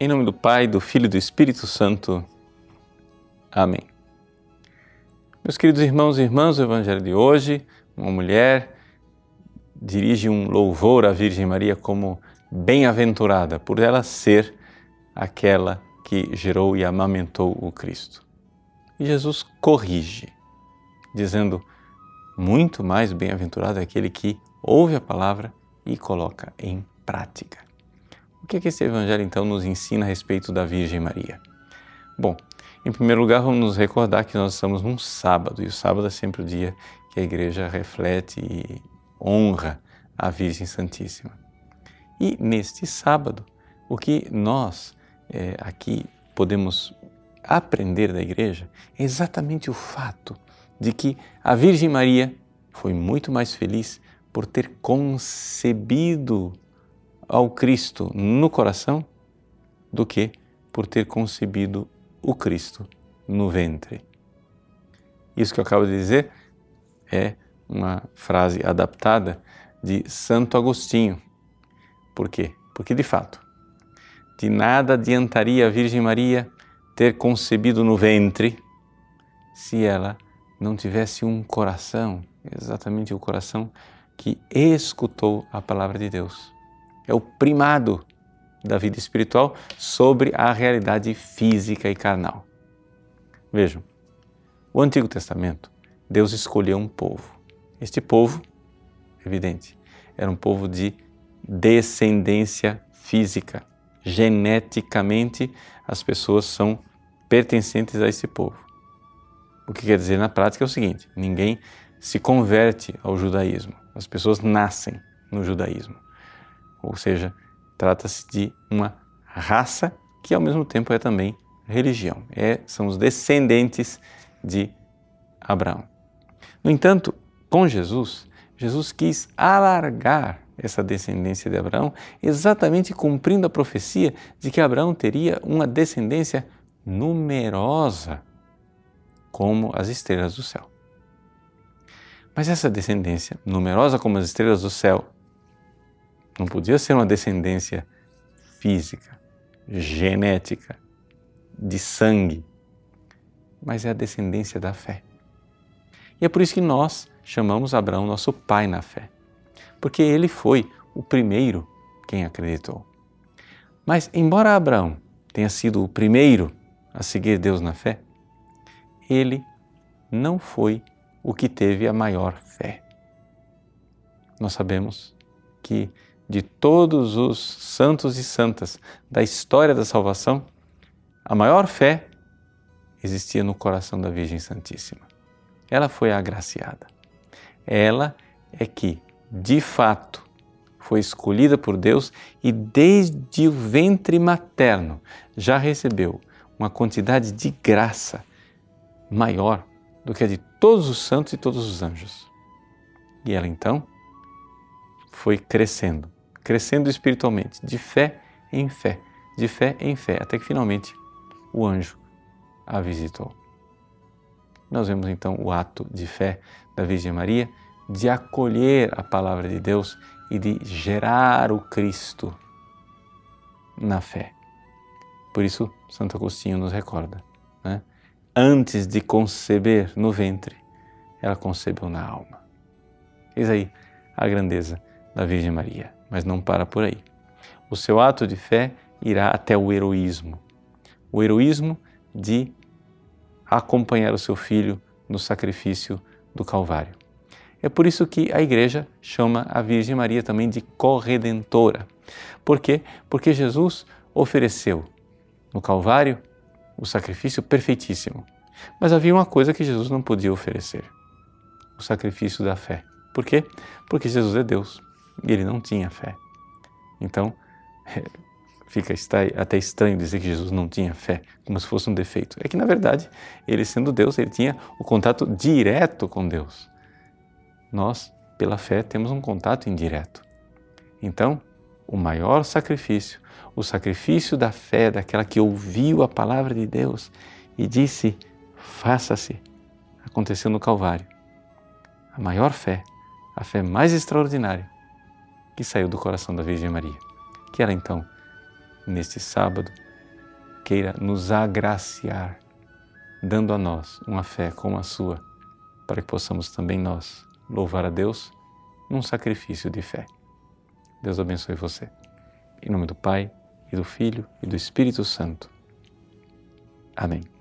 Em nome do Pai, do Filho e do Espírito Santo. Amém. Meus queridos irmãos e irmãs, o Evangelho de hoje, uma mulher dirige um louvor à Virgem Maria como bem-aventurada, por ela ser aquela que gerou e amamentou o Cristo. E Jesus corrige, dizendo: muito mais bem-aventurado é aquele que ouve a palavra e coloca em prática. O que, esse Evangelho então nos ensina a respeito da Virgem Maria? Bom, em primeiro lugar, vamos nos recordar que nós estamos num sábado, e o sábado é sempre o dia que a igreja reflete e honra a Virgem Santíssima. E neste sábado, o que nós é, aqui podemos aprender da igreja é exatamente o fato de que a Virgem Maria foi muito mais feliz por ter concebido ao Cristo no coração do que por ter concebido o Cristo no ventre. Isso que eu acabo de dizer é uma frase adaptada de Santo Agostinho. Por quê? Porque, de fato, de nada adiantaria a Virgem Maria ter concebido no ventre se ela não tivesse um coração, exatamente o coração que escutou a palavra de Deus é o primado da vida espiritual sobre a realidade física e carnal. Vejam, o Antigo Testamento, Deus escolheu um povo. Este povo, evidente, era um povo de descendência física. Geneticamente, as pessoas são pertencentes a esse povo. O que quer dizer na prática é o seguinte: ninguém se converte ao judaísmo, as pessoas nascem no judaísmo ou seja, trata-se de uma raça que ao mesmo tempo é também religião. É, são os descendentes de Abraão. No entanto, com Jesus, Jesus quis alargar essa descendência de Abraão, exatamente cumprindo a profecia de que Abraão teria uma descendência numerosa, como as estrelas do céu. Mas essa descendência, numerosa como as estrelas do céu, não podia ser uma descendência física, genética, de sangue, mas é a descendência da fé. E é por isso que nós chamamos Abraão nosso pai na fé, porque ele foi o primeiro quem acreditou. Mas, embora Abraão tenha sido o primeiro a seguir Deus na fé, ele não foi o que teve a maior fé. Nós sabemos que de todos os santos e santas da história da salvação, a maior fé existia no coração da Virgem Santíssima. Ela foi agraciada. Ela é que, de fato, foi escolhida por Deus e desde o ventre materno já recebeu uma quantidade de graça maior do que a de todos os santos e todos os anjos. E ela então foi crescendo crescendo espiritualmente, de fé em fé, de fé em fé, até que finalmente o anjo a visitou. Nós vemos então o ato de fé da Virgem Maria de acolher a palavra de Deus e de gerar o Cristo na fé. Por isso, Santo Agostinho nos recorda, né? antes de conceber no ventre, ela concebeu na alma. Eis aí a grandeza da Virgem Maria mas não para por aí. O seu ato de fé irá até o heroísmo o heroísmo de acompanhar o seu filho no sacrifício do Calvário. É por isso que a igreja chama a Virgem Maria também de corredentora. Por quê? Porque Jesus ofereceu no Calvário o sacrifício perfeitíssimo. Mas havia uma coisa que Jesus não podia oferecer: o sacrifício da fé. Por quê? Porque Jesus é Deus e ele não tinha fé. Então, fica até estranho dizer que Jesus não tinha fé, como se fosse um defeito. É que, na verdade, ele sendo Deus, ele tinha o contato direto com Deus. Nós, pela fé, temos um contato indireto. Então, o maior sacrifício, o sacrifício da fé, daquela que ouviu a palavra de Deus e disse: faça-se, aconteceu no Calvário. A maior fé, a fé mais extraordinária, que saiu do coração da Virgem Maria. Que ela então, neste sábado, queira nos agraciar, dando a nós uma fé como a sua, para que possamos também nós louvar a Deus num sacrifício de fé. Deus abençoe você. Em nome do Pai, e do Filho, e do Espírito Santo. Amém.